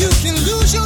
you can lose your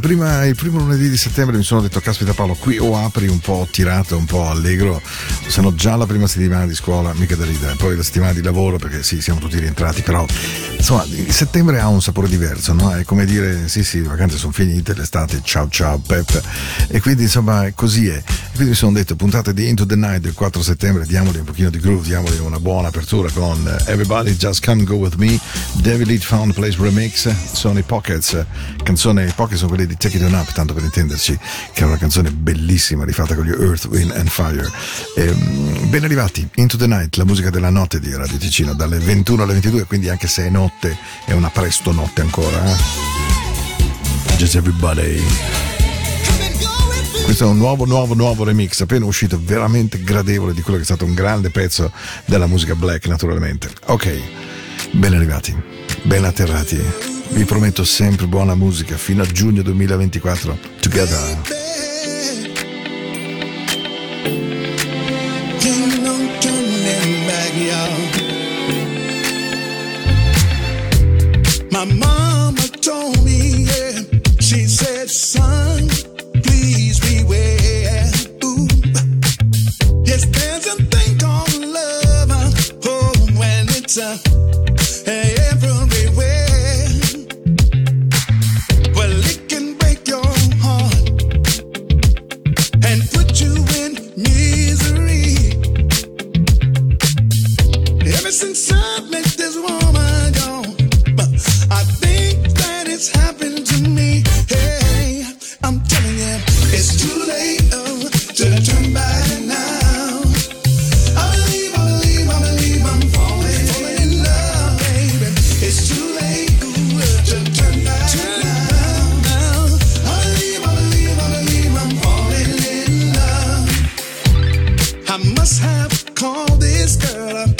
Prima, il primo lunedì di settembre mi sono detto, caspita Paolo, qui o apri un po' tirato, un po' allegro, se no già la prima settimana di scuola, mica da ridere. Poi la settimana di lavoro, perché sì, siamo tutti rientrati, però insomma, settembre ha un sapore diverso, no? È come dire, sì, sì, le vacanze sono finite, l'estate, ciao ciao Pep. E quindi insomma, così è. E quindi mi sono detto, puntate di Into the Night del 4 settembre, diamogli un pochino di groove, diamogli una buona apertura con Everybody Just Come Go With Me, David Lead Found Place Remix, sono i Pockets, canzone, Pockets sono quelli di Take It On Up, tanto per intenderci, che è una canzone bellissima rifatta con gli Earth, Wind and Fire. E, ehm, ben arrivati, Into the Night, la musica della notte di Radio Ticino, dalle 21 alle 22, quindi anche se è notte, è una presto notte ancora. Eh? Just everybody. Questo è un nuovo, nuovo, nuovo remix, appena uscito, veramente gradevole di quello che è stato un grande pezzo della musica black, naturalmente. Ok, ben arrivati, ben atterrati. Vi prometto sempre buona musica fino a giugno 2024. Together. My mama told me, yeah, she said, son, please beware. Ooh. Yes, there's a thing called love, uh, oh, when it's uh, a every it's happened to me. Hey, I'm telling you, it's too late oh, turn back now. I believe, I believe, I believe I'm falling, falling in love, baby. It's too late turn back now. I believe, I believe, I believe I'm falling in love. I must have called this girl up.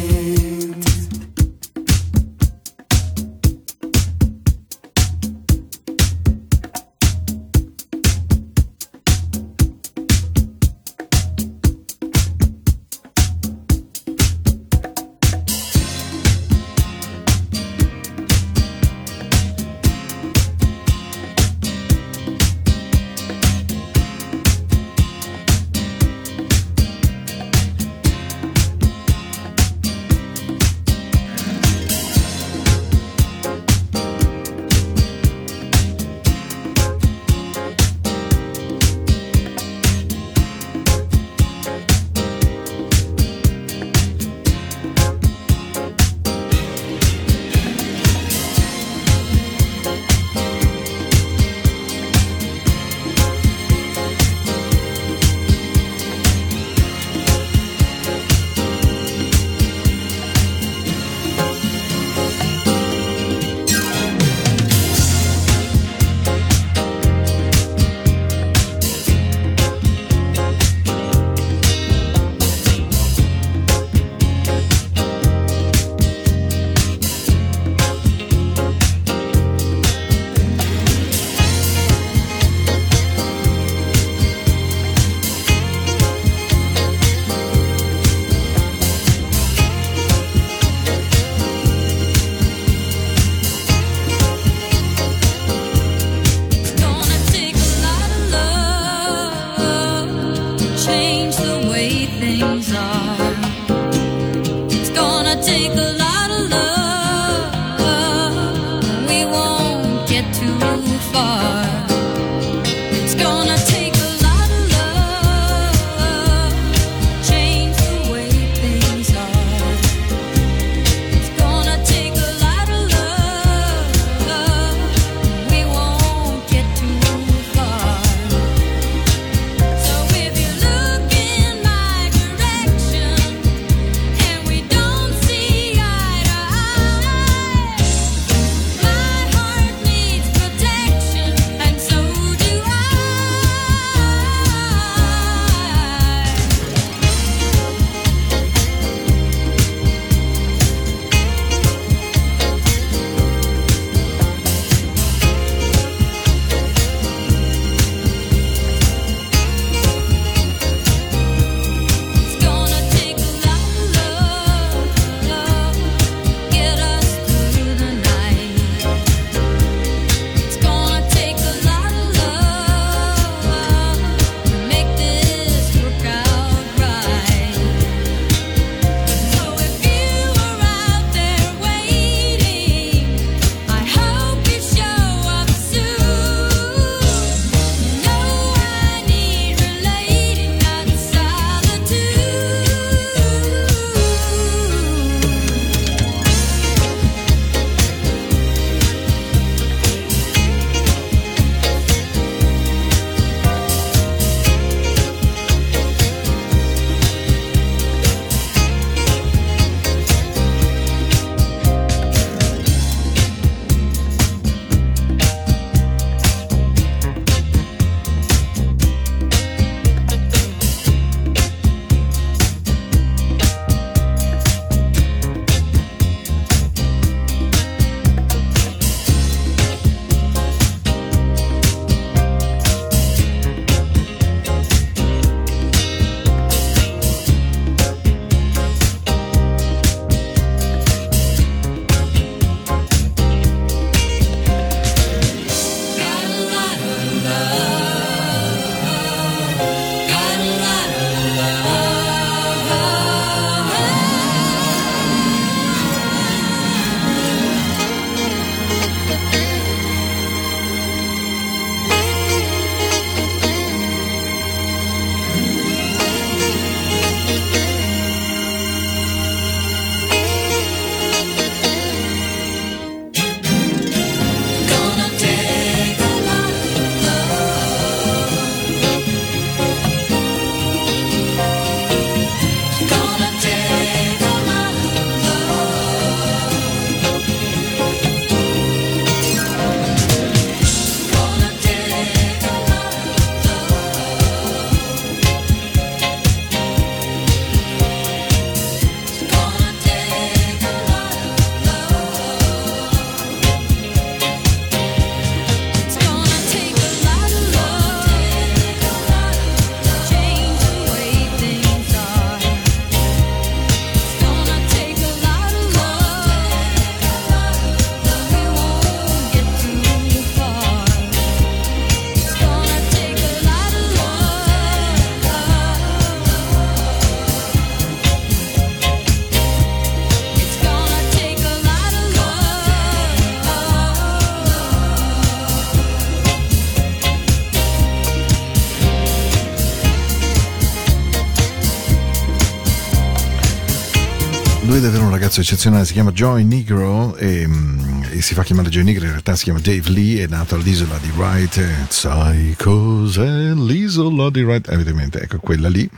Ragazzo eccezionale, si chiama Joy Negro e, mm, e, si fa chiamare Joy Negro, in realtà si chiama Dave Lee, è nato all'isola di Wright, e, sai cos'è l'isola di Wright? Evidentemente, ecco quella lì.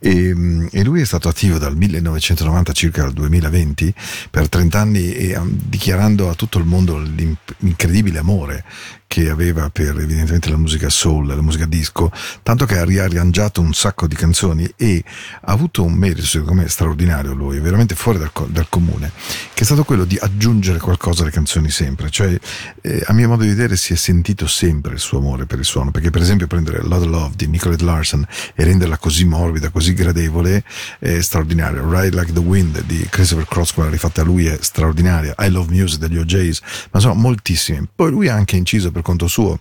E, mm, e, lui è stato attivo dal 1990 circa al 2020 per 30 anni e um, dichiarando a tutto il mondo l'incredibile amore che aveva per evidentemente la musica soul, la musica disco, tanto che ha riarrangiato un sacco di canzoni e ha avuto un merito secondo me straordinario lui, veramente fuori dal, dal comune, che è stato quello di aggiungere qualcosa alle canzoni sempre, cioè eh, a mio modo di vedere si è sentito sempre il suo amore per il suono, perché per esempio prendere Love Love di Nicolette Larson e renderla così morbida, così gradevole è straordinario, Ride Like the Wind di Christopher Cross, quella rifatta a lui è straordinaria, I Love Music degli OJs, ma sono moltissime. Poi lui ha anche inciso per per conto suo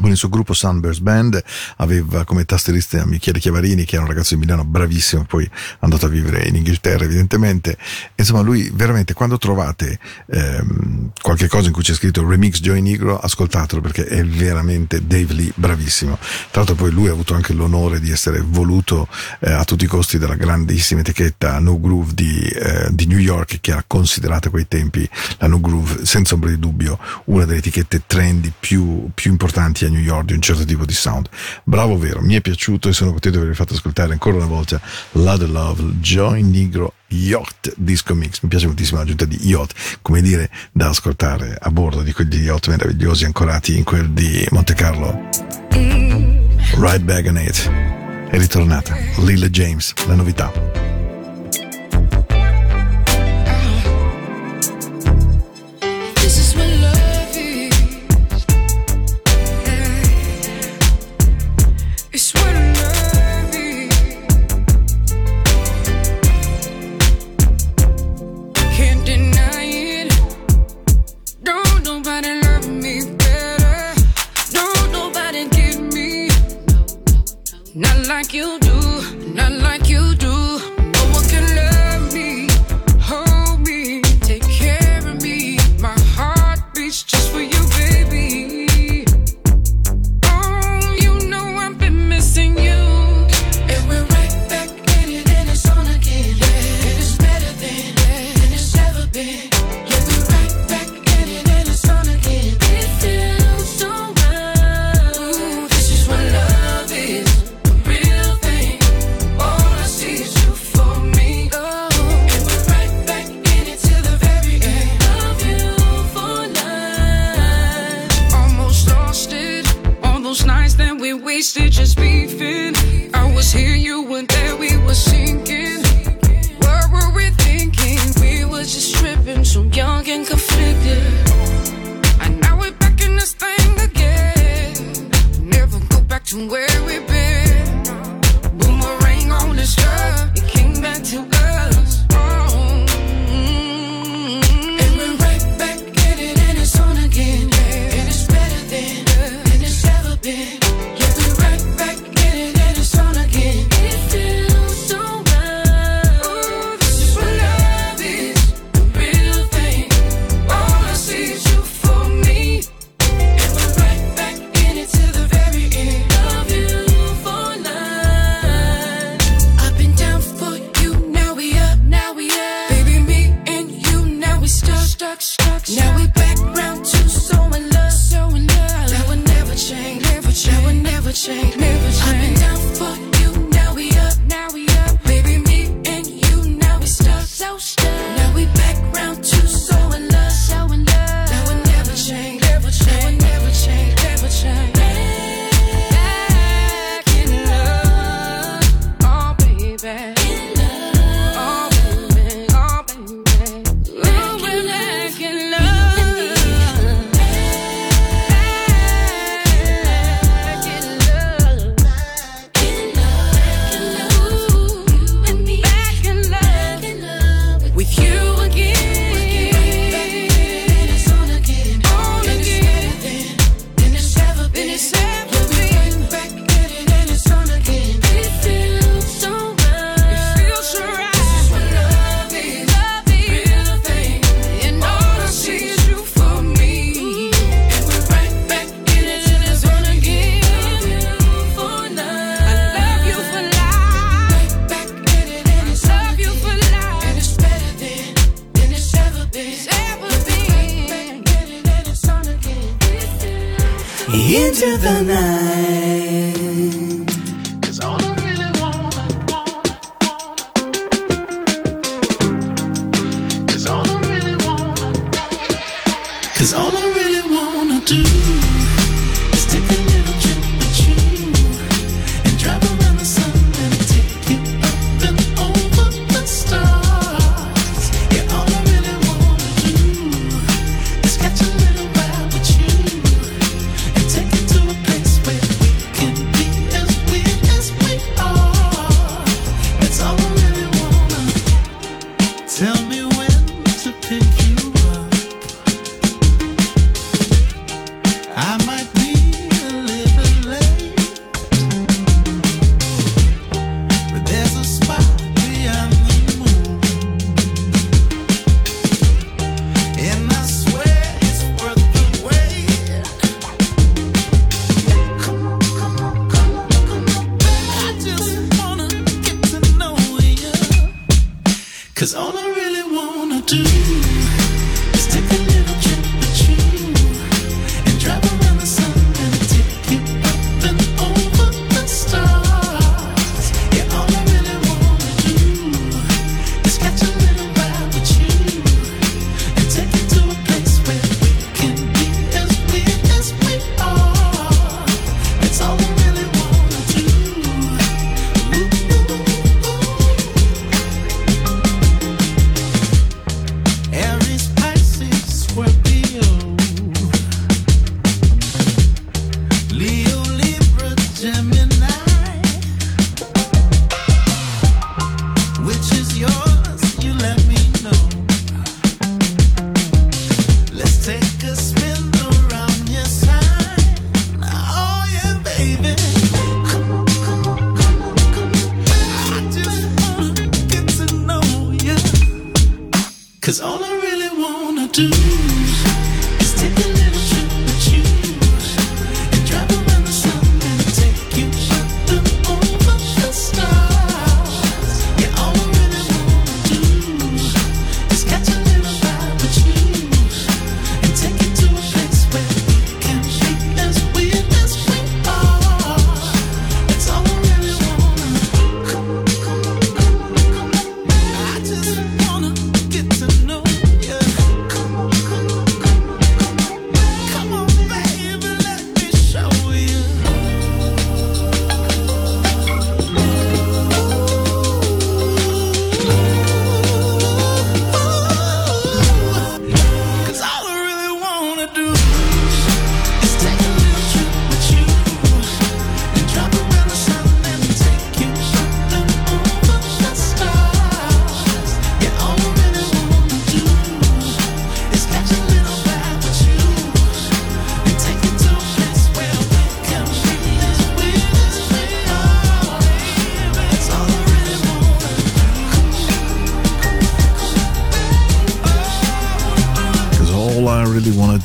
con il suo gruppo Sunburst Band aveva come tastierista Michele Chiavarini che era un ragazzo di Milano bravissimo poi andato a vivere in Inghilterra evidentemente. Insomma lui veramente quando trovate ehm, qualche cosa in cui c'è scritto remix Joy Negro ascoltatelo perché è veramente Dave Lee bravissimo. Tra l'altro poi lui ha avuto anche l'onore di essere voluto eh, a tutti i costi dalla grandissima etichetta No Groove di, eh, di New York che ha considerato a quei tempi la No Groove senza ombra di dubbio una delle etichette trendy più, più importanti a New York di un certo tipo di sound. Bravo vero, mi è piaciuto e sono contento di avervi fatto ascoltare ancora una volta Love Love, Joy Negro Yacht Disco Mix. Mi piace moltissimo l'aggiunta di yacht, come dire, da ascoltare a bordo di quegli yacht meravigliosi ancorati in quel di Monte Carlo. Right Back on It. È ritornata Lila James, la novità. into the night.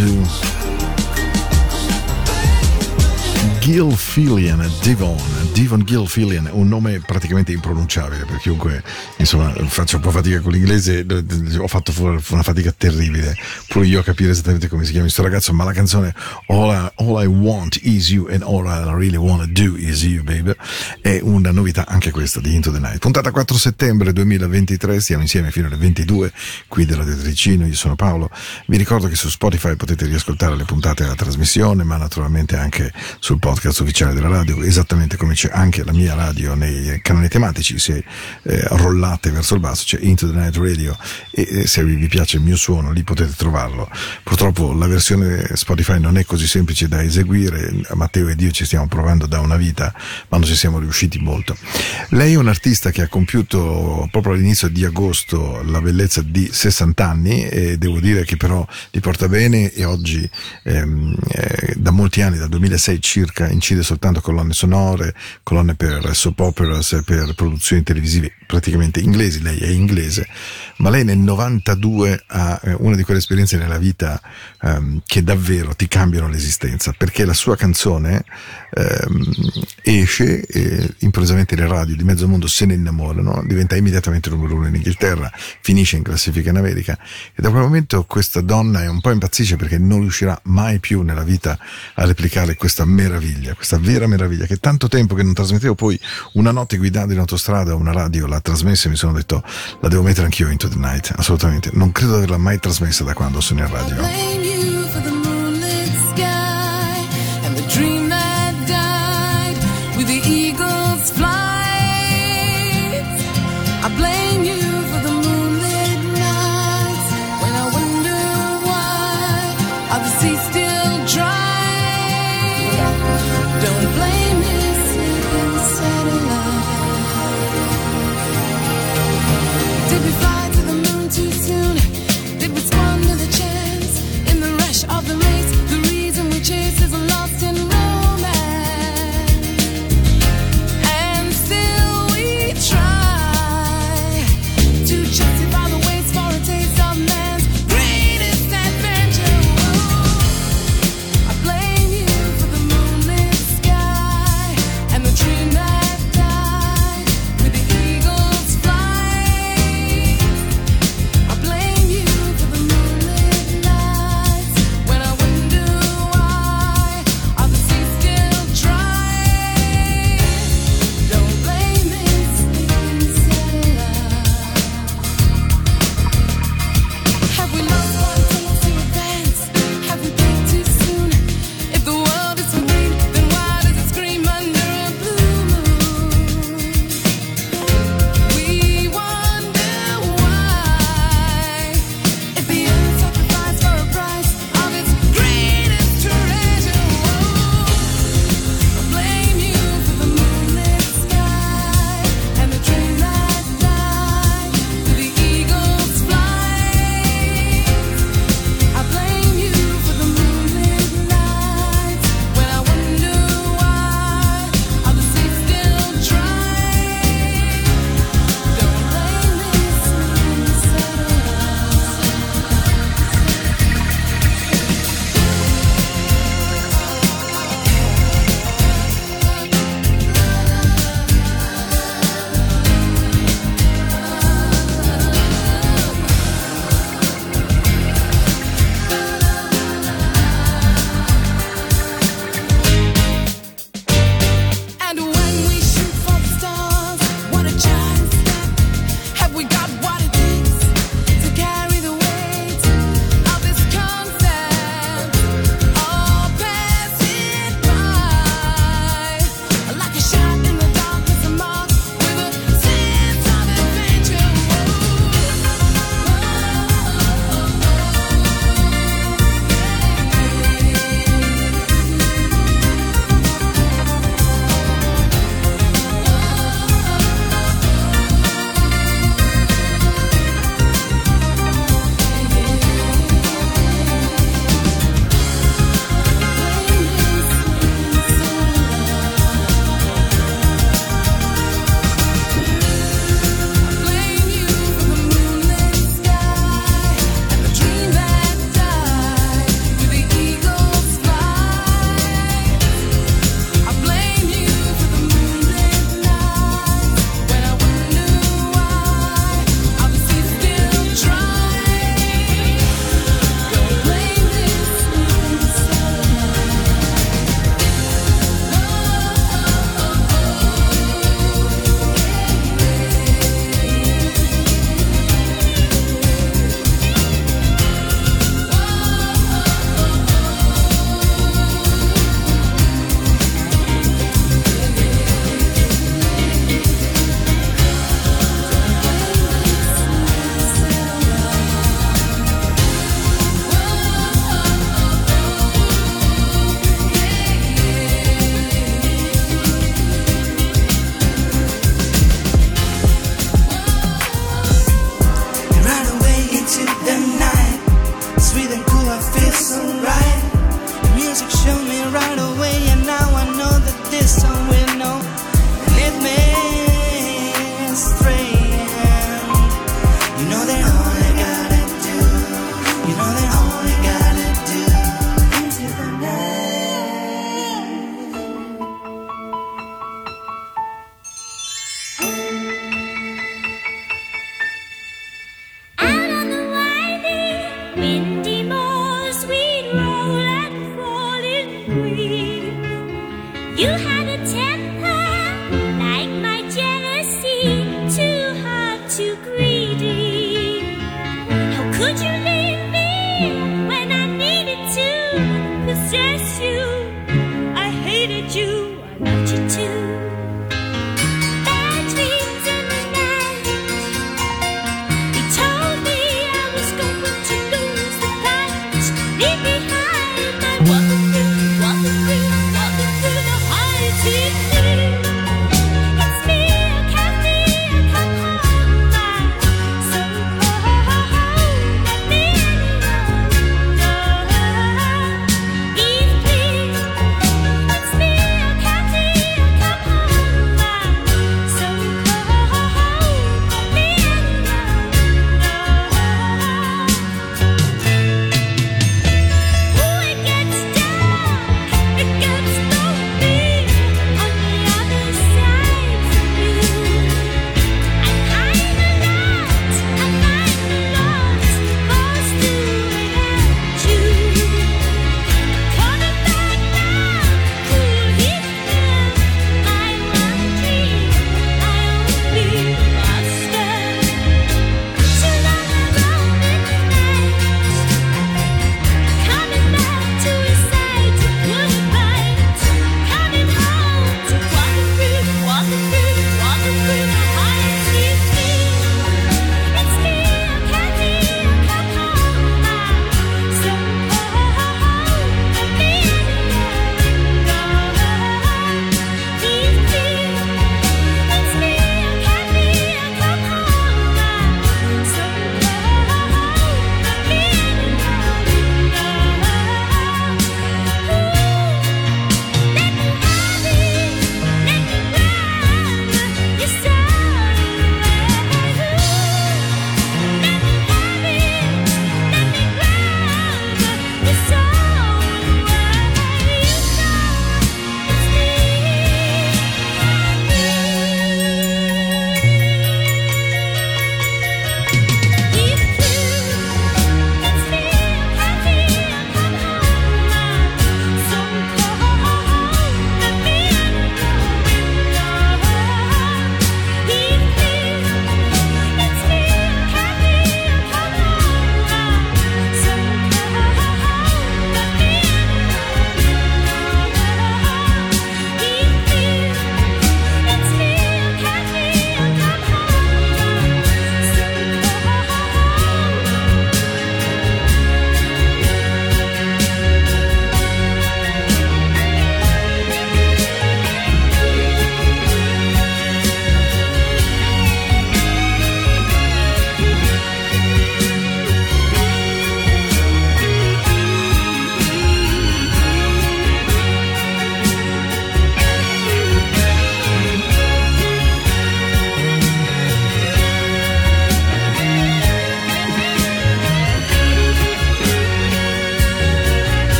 Really wanna do. Gilfillian, Devon, Devon Gilfillian, un nome praticamente impronunciabile per chiunque, insomma, faccio un po' fatica con l'inglese, ho fatto una fatica terribile, pure io a capire esattamente come si chiama questo ragazzo, ma la canzone All I, All I Want Is You and All I Really Wanna Do Is You, baby, è una novità anche questa di Into the Night. Puntata 4 settembre 2023, stiamo insieme fino alle 22, qui della Tricino, io sono Paolo, vi ricordo che su Spotify potete riascoltare le puntate della trasmissione, ma naturalmente anche sul podcast ufficiale della radio, esattamente come c'è anche la mia radio nei canali tematici, se eh, rollate verso il basso c'è Into the Night Radio e, se vi, vi piace il mio suono lì potete trovarlo. Purtroppo la versione Spotify non è così semplice da eseguire, Matteo ed io ci stiamo provando da una vita, ma non ci siamo riusciti molto. Lei è un artista che ha compiuto proprio all'inizio di agosto la bellezza di 60 anni e devo dire che però li porta bene e oggi ehm, eh, da molti anni, dal 2006 circa, incide soltanto colonne sonore, colonne per soap operas, per produzioni televisive praticamente inglesi, lei è inglese, ma lei nel 92 ha eh, una di quelle esperienze nella vita ehm, che davvero ti cambiano l'esistenza, perché la sua canzone ehm, esce e improvvisamente le radio di mezzo mondo se ne innamorano, diventa immediatamente numero uno in Inghilterra, finisce in classifica in America. E da quel momento questa donna è un po' impazzisce perché non riuscirà mai più nella vita a replicare questa meraviglia, questa vera meraviglia che tanto tempo che non trasmettevo, poi una notte guidando in autostrada una radio l'ha trasmessa e mi sono detto la devo mettere anch'io Into the Night, assolutamente, non credo di averla mai trasmessa da quando sono in radio.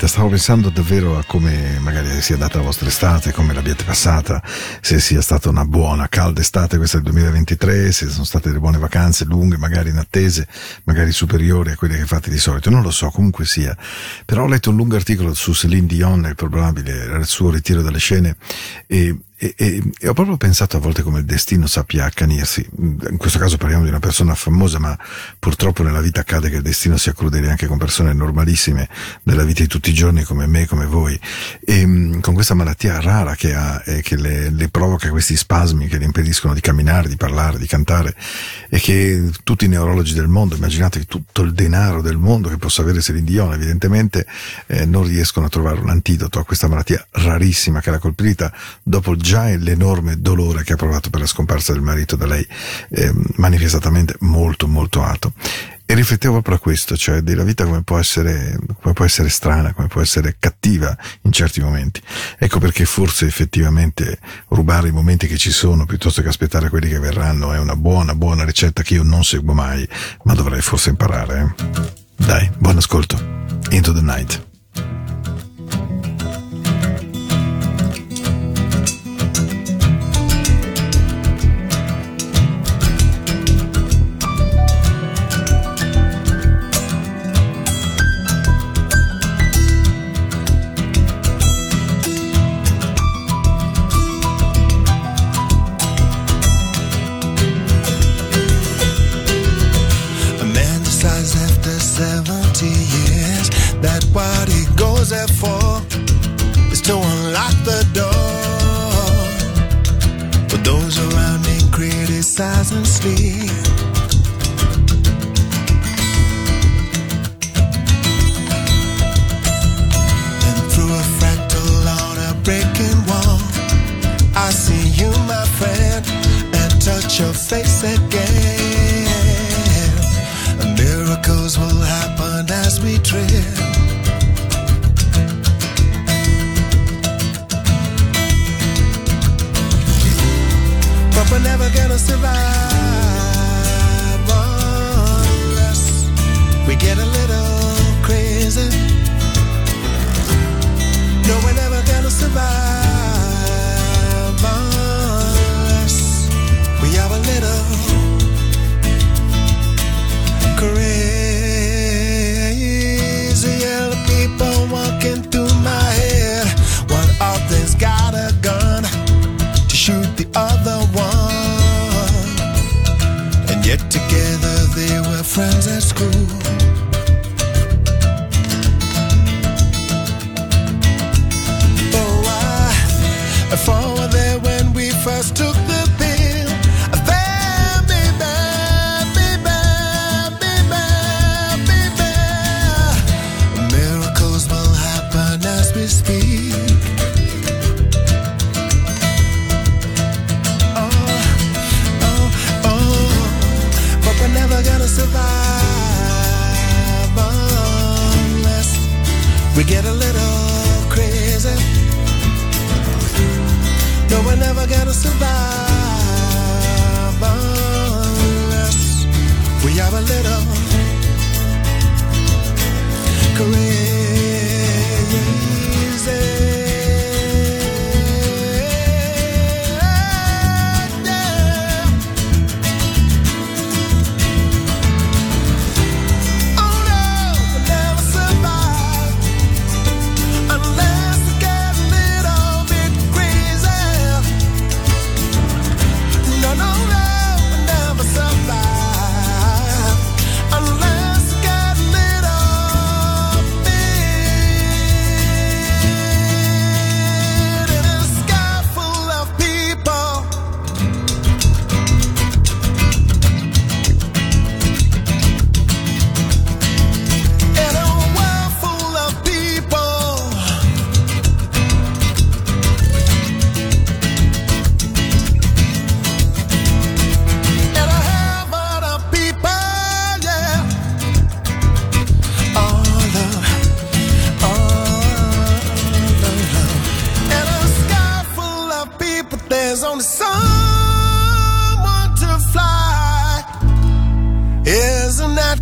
Vita, stavo pensando davvero a come magari sia andata la vostra estate, come l'abbiate passata, se sia stata una buona, calda estate questa del 2023, se sono state delle buone vacanze lunghe, magari inattese, magari superiori a quelle che fate di solito, non lo so, comunque sia. Però ho letto un lungo articolo su Celine Dion, il probabile il suo ritiro dalle scene, e e, e- e ho proprio pensato a volte come il destino sappia accanirsi. In questo caso parliamo di una persona famosa, ma purtroppo nella vita accade che il destino sia crudele anche con persone normalissime della vita di tutti i giorni come me, come voi. E mh, con questa malattia rara che ha e che le, le provoca questi spasmi che le impediscono di camminare, di parlare, di cantare e che tutti i neurologi del mondo, immaginate tutto il denaro del mondo che possa avere Celine Dion, evidentemente eh, non riescono a trovare un antidoto a questa malattia rarissima che l'ha colpita dopo già l'enorme dolore che ha provato per la scomparsa del marito da lei eh, manifestatamente molto molto alto. E riflettevo proprio a questo, cioè della vita come può essere, come può essere strana, come può essere cattiva in certi momenti. Ecco perché forse effettivamente rubare i momenti che ci sono piuttosto che aspettare quelli che verranno è una buona, buona ricetta che io non seguo mai, ma dovrei forse imparare. eh. Dai, buon ascolto. Into the night.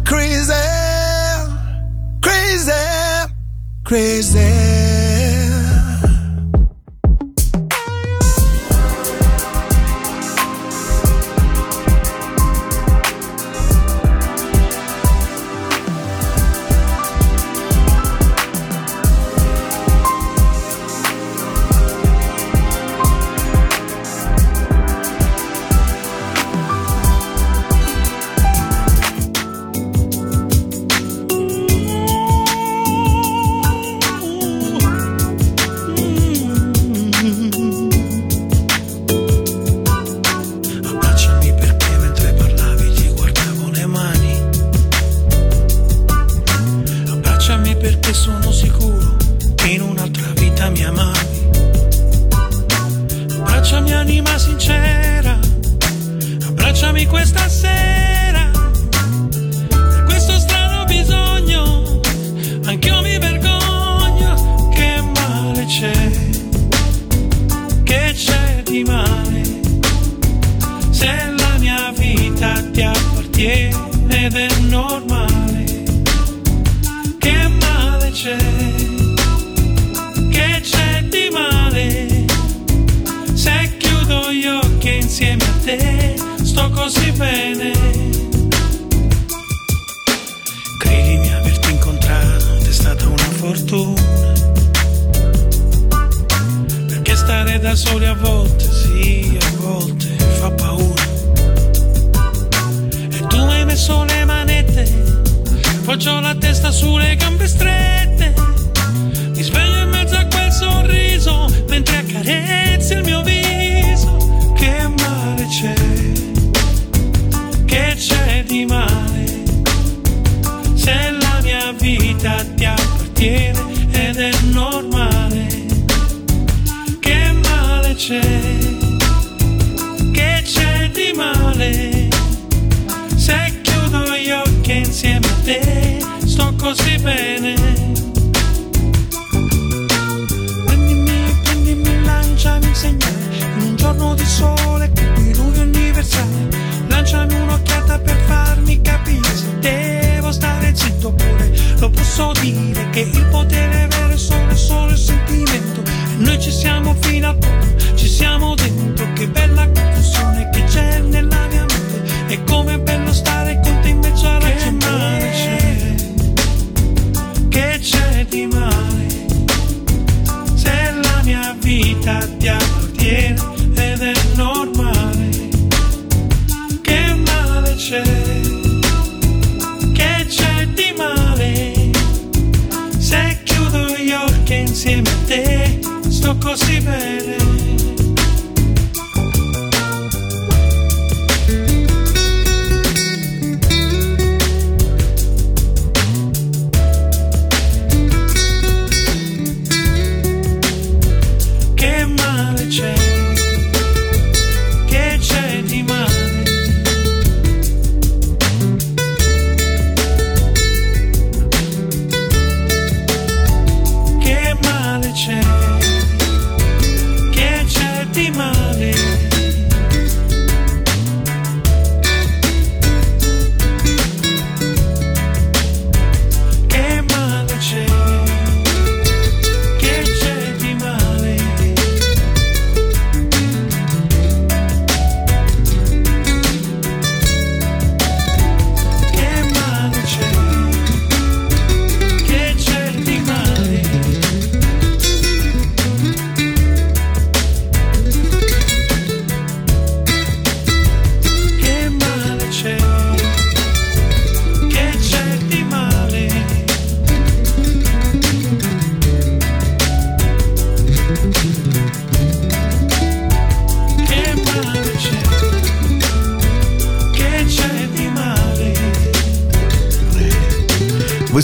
Crazy? Crazy, crazy. le gambe strette. Mi sveglio in mezzo a quel sorriso mentre accarezzi il mio viso. Che male c'è? Che c'è di male? Se la mia vita ti appartiene ed è normale. Che male c'è? Che c'è di male? Se chiudo gli occhi insieme a te così bene. Prendimi, prendimi, lanciami un segnale in un giorno di sole, di luglio universale. Lanciami un'occhiata per farmi capire se devo stare zitto oppure lo posso dire che il potere vero è solo, solo il sentimento. E noi ci siamo fino al fondo, ci siamo dentro. Che bella confusione che c'è nella mia mente. E com'è bello stare con Che c'è di male? Se la mia vita ti appartiene ed è normale. Che male c'è? Che c'è di male? Se chiudo gli occhi insieme a te, sto così bene.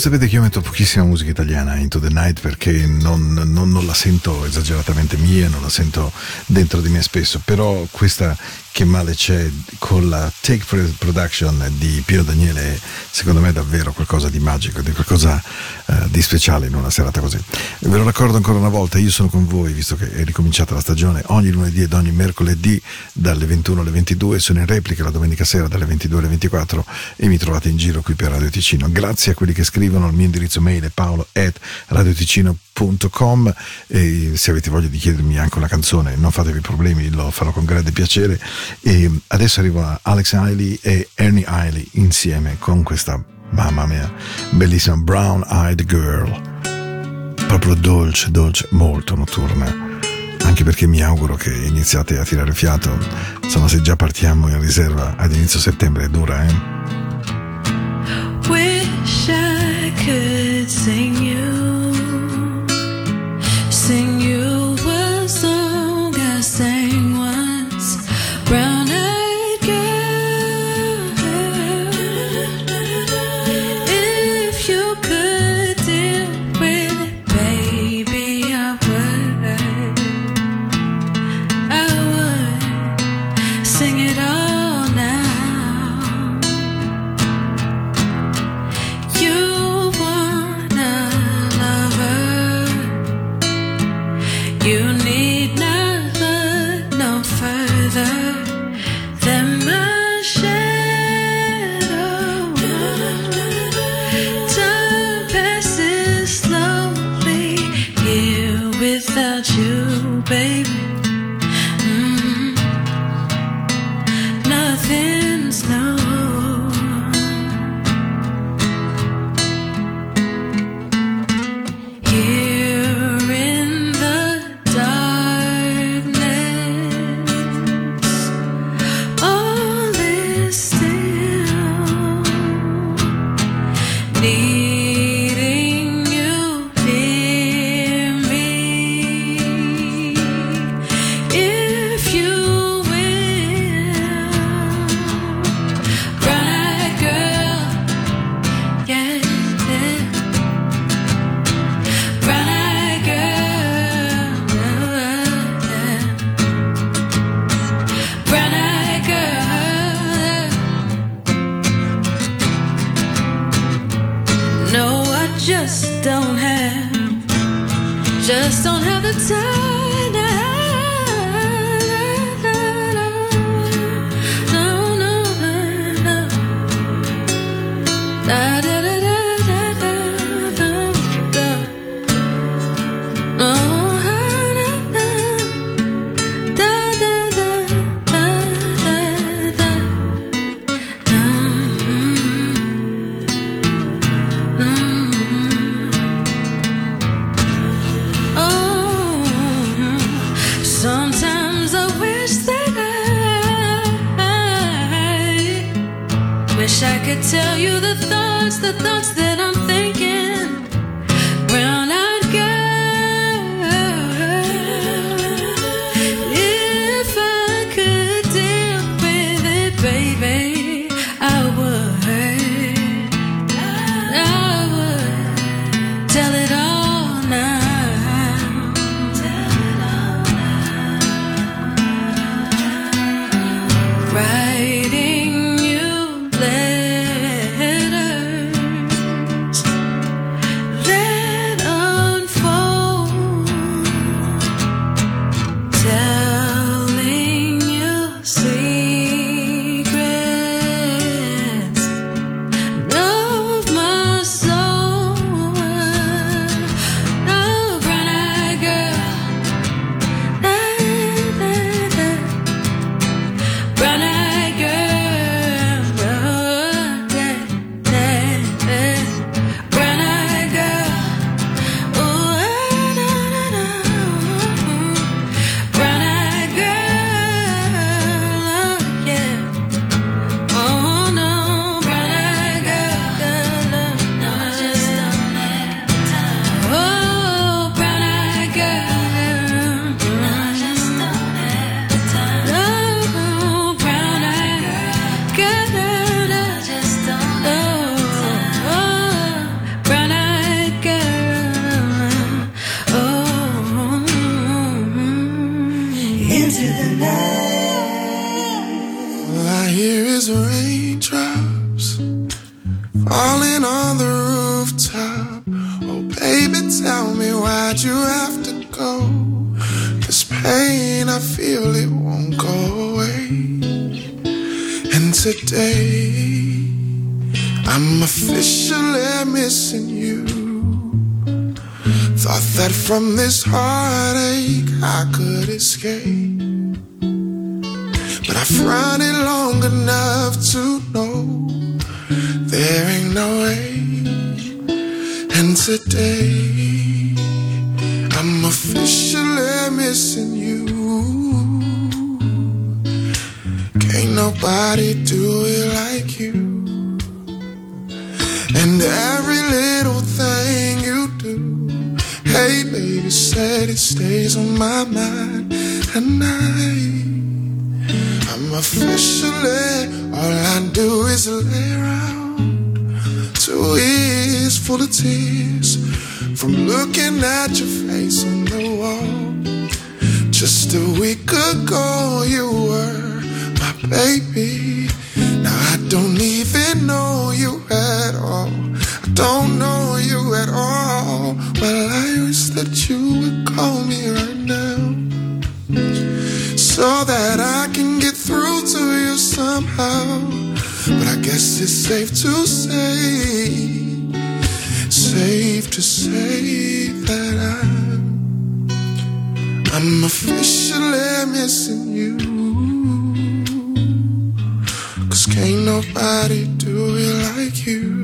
Sapete che io metto pochissima musica italiana into the night perché non, non- non la sento esageratamente mia, non la sento dentro di me spesso, però questa che male c'è con la Take Pro- Production di Piero Daniele è secondo me davvero qualcosa di magico, di qualcosa eh, di speciale in una serata così. Ve lo ricordo ancora una volta, io sono con voi, visto che è ricominciata la stagione, ogni lunedì ed ogni mercoledì dalle 21 alle 22, sono in replica la domenica sera dalle 22 alle 24 e mi trovate in giro qui per Radio Ticino. Grazie a quelli che scrivono, il mio indirizzo mail è paolo at radioticino.com e se avete voglia di chiedermi anche una canzone non fatevi problemi, lo farò con grande piacere. E adesso arriva Alex Hiley e Ernie Hiley insieme con questa, mamma mia, bellissima Brown Eyed Girl proprio dolce, dolce, molto notturna. Anche perché mi auguro che iniziate a tirare fiato. Insomma, se già partiamo in riserva ad inizio settembre è dura, eh? Wish I could sing you, sure that I can get through to you somehow. But I guess it's safe to say, safe to say that I'm, I'm officially missing you. Cause can't nobody do it like you.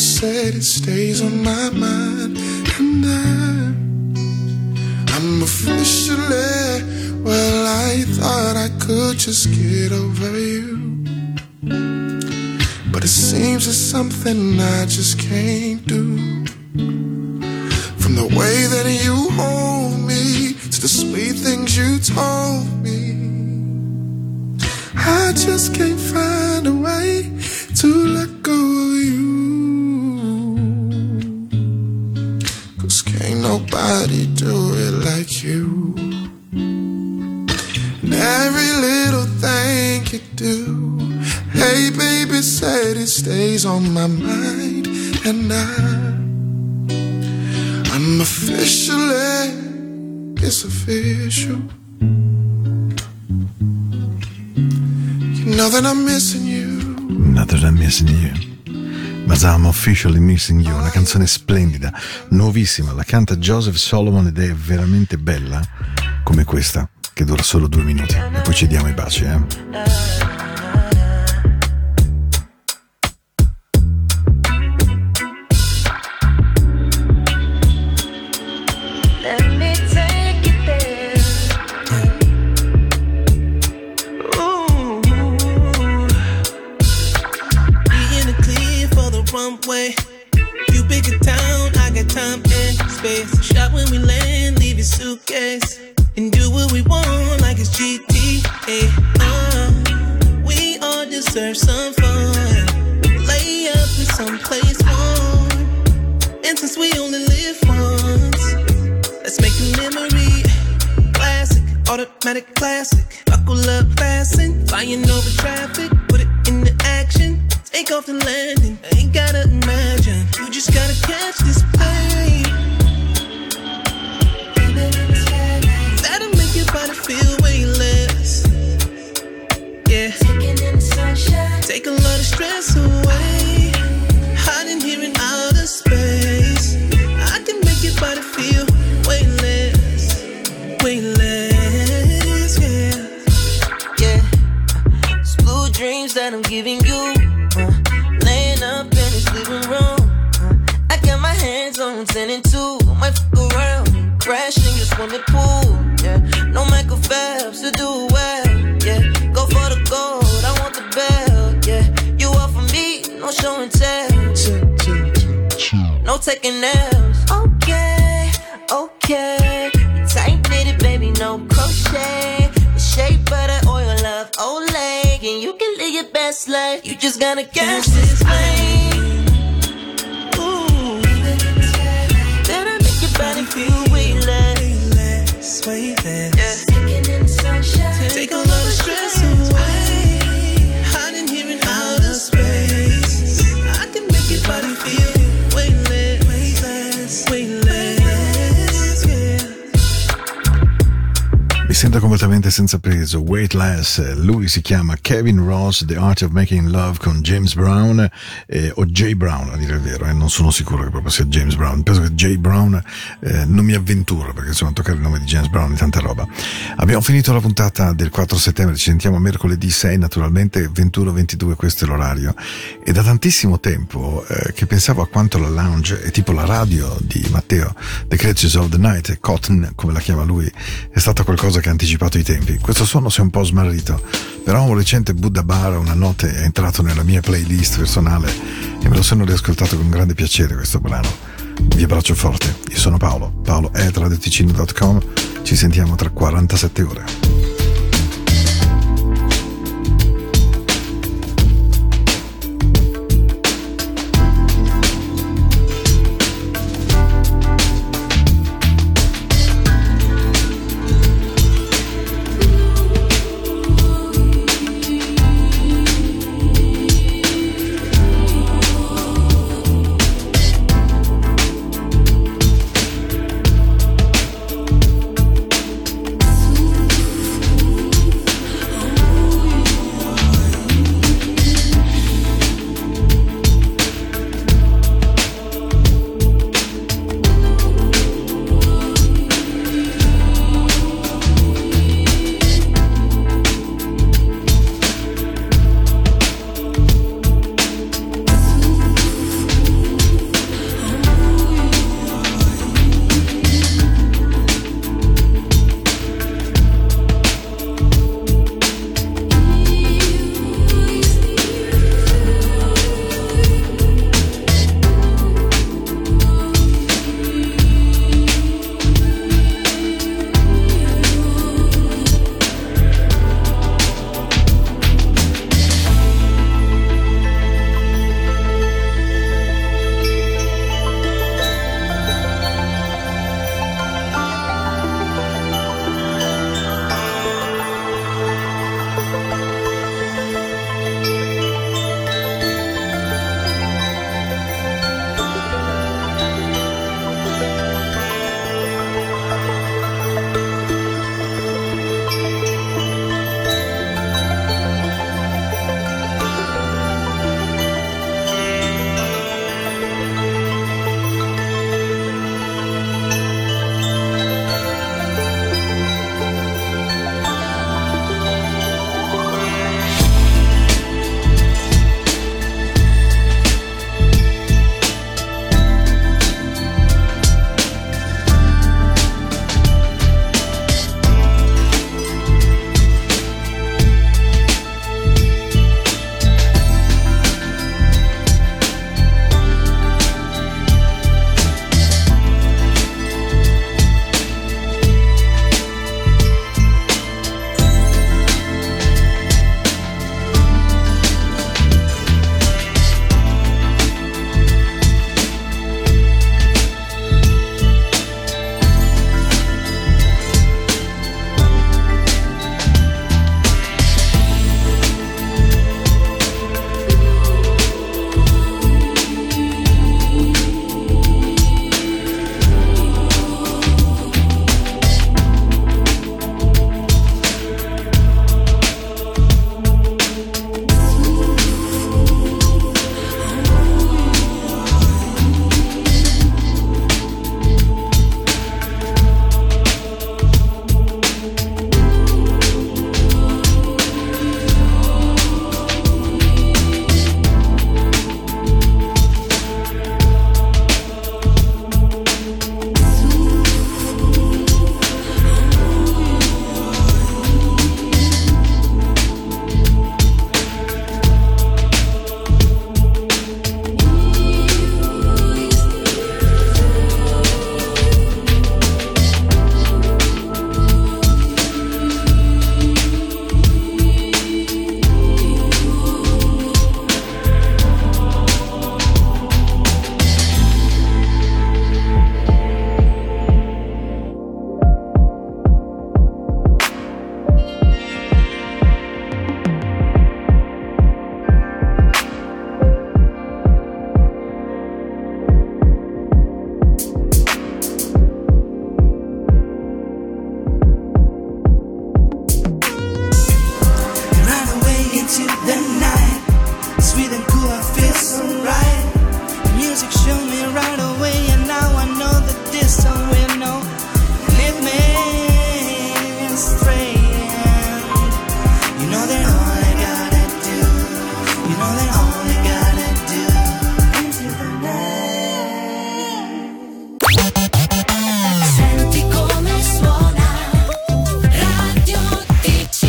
said it stays on my mind, and I, I'm officially well. I thought I could just get over you, but it seems it's something I just can't do. From the way that you hold me to the sweet things you told me, I just can't find a way. But I'm officially missing you, una canzone splendida, nuovissima, la canta Joseph Solomon ed è veramente bella come questa, che dura solo due minuti. E poi ci diamo i baci, eh. Runway. You pick a town, I got time and space. Shop when we land, leave your suitcase. And do what we want like it's GTA. Uh, we all deserve some fun. Lay up in some place warm. And since we only live once, let's make a memory. Classic, automatic classic. Buckle up, fasten, flying over traffic. Off the landing. Ain't gotta imagine. You just gotta catch this plane. That'll make your body feel way less. Yeah. Take a lot of stress away. Hiding here in outer space. I can make your body feel way less. Way less, yeah. yeah. It's blue dreams that I'm giving 10 and 2. Might fuck around crash in your swimming pool. Yeah, no Michael Phelps to do well. Yeah, go for the gold. I want the belt. Yeah, you are for me no show and tell. No taking L's. Okay, okay. Tight knitted, baby, no crochet. The shape of that oil love, Olay. And you can live your best life. You just gotta catch this plane. waiting Sento completamente senza peso. Weightless. Lui si chiama Kevin Ross, The Art of Making Love con James Brown eh, o Jay Brown, a dire il vero. eh, non sono sicuro che proprio sia James Brown. Penso che Jay Brown eh, non mi avventuro perché insomma toccare il nome di James Brown è tanta roba. Abbiamo finito la puntata del 4 settembre. Ci sentiamo mercoledì 6, naturalmente 21-22. Questo è l'orario. E da tantissimo tempo eh, che pensavo a quanto la lounge è tipo la radio di Matteo, The Creatures of the Night, Cotton, come la chiama lui, è stata qualcosa che anticipato i tempi. Questo suono si è un po' smarrito, però un recente Buddha Bar una notte è entrato nella mia playlist personale e me lo sono riascoltato con grande piacere questo brano. Vi abbraccio forte, io sono Paolo, paolo at radioticino.com, ci sentiamo tra 47 ore.